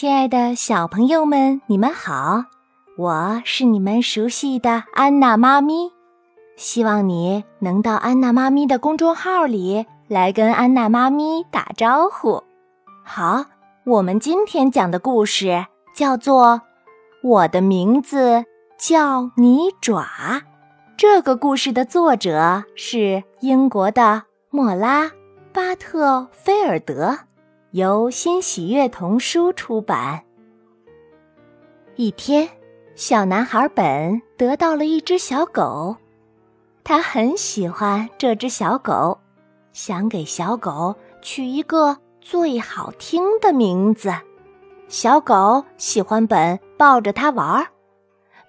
亲爱的小朋友们，你们好！我是你们熟悉的安娜妈咪，希望你能到安娜妈咪的公众号里来跟安娜妈咪打招呼。好，我们今天讲的故事叫做《我的名字叫泥爪》。这个故事的作者是英国的莫拉·巴特菲尔德。由新喜悦童书出版。一天，小男孩本得到了一只小狗，他很喜欢这只小狗，想给小狗取一个最好听的名字。小狗喜欢本抱着它玩儿，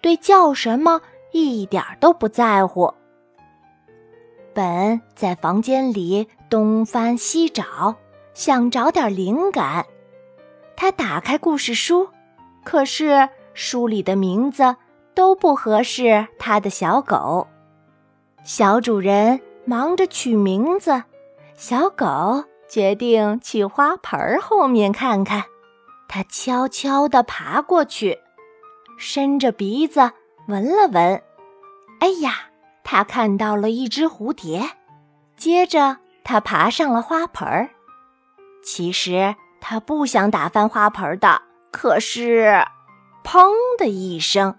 对叫什么一点都不在乎。本在房间里东翻西找。想找点灵感，他打开故事书，可是书里的名字都不合适他的小狗。小主人忙着取名字，小狗决定去花盆后面看看。它悄悄地爬过去，伸着鼻子闻了闻。哎呀，它看到了一只蝴蝶。接着，它爬上了花盆儿。其实他不想打翻花盆的，可是，砰的一声，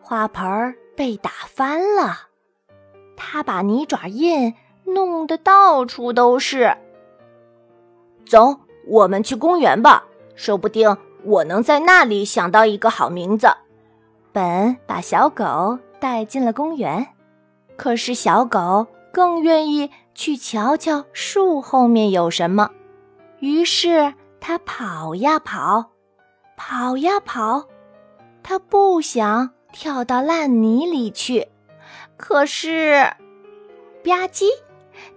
花盆被打翻了。他把泥爪印弄得到处都是。走，我们去公园吧，说不定我能在那里想到一个好名字。本把小狗带进了公园，可是小狗更愿意去瞧瞧树后面有什么。于是他跑呀跑，跑呀跑，他不想跳到烂泥里去，可是，吧唧，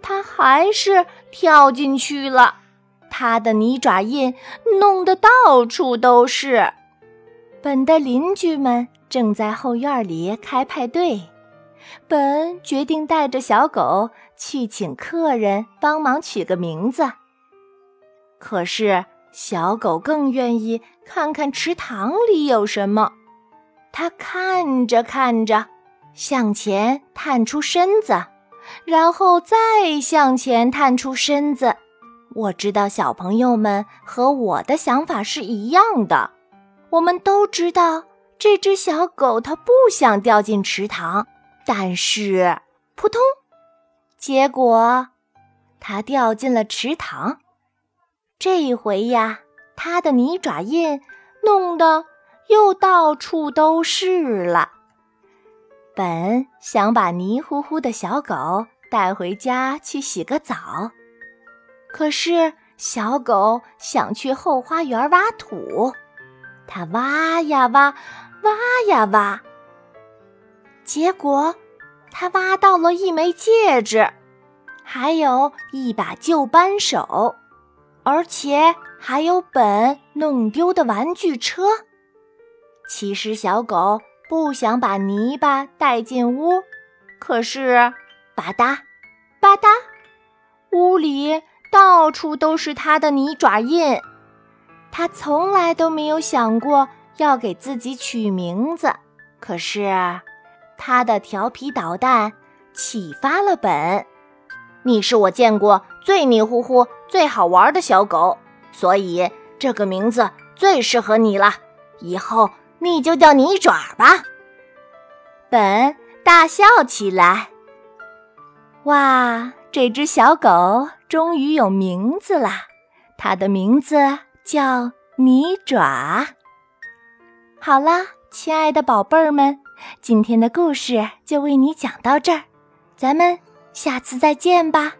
他还是跳进去了。他的泥爪印弄得到处都是。本的邻居们正在后院里开派对，本决定带着小狗去请客人帮忙取个名字。可是，小狗更愿意看看池塘里有什么。它看着看着，向前探出身子，然后再向前探出身子。我知道小朋友们和我的想法是一样的。我们都知道这只小狗它不想掉进池塘，但是扑通，结果它掉进了池塘。这回呀，它的泥爪印弄得又到处都是了。本想把泥糊糊的小狗带回家去洗个澡，可是小狗想去后花园挖土，它挖呀挖，挖呀挖，结果它挖到了一枚戒指，还有一把旧扳手。而且还有本弄丢的玩具车。其实小狗不想把泥巴带进屋，可是吧嗒吧嗒，屋里到处都是它的泥爪印。它从来都没有想过要给自己取名字，可是它的调皮捣蛋启发了本。你是我见过最泥糊糊、最好玩的小狗，所以这个名字最适合你了。以后你就叫泥爪吧。本大笑起来。哇，这只小狗终于有名字了，它的名字叫泥爪。好啦，亲爱的宝贝儿们，今天的故事就为你讲到这儿，咱们。下次再见吧。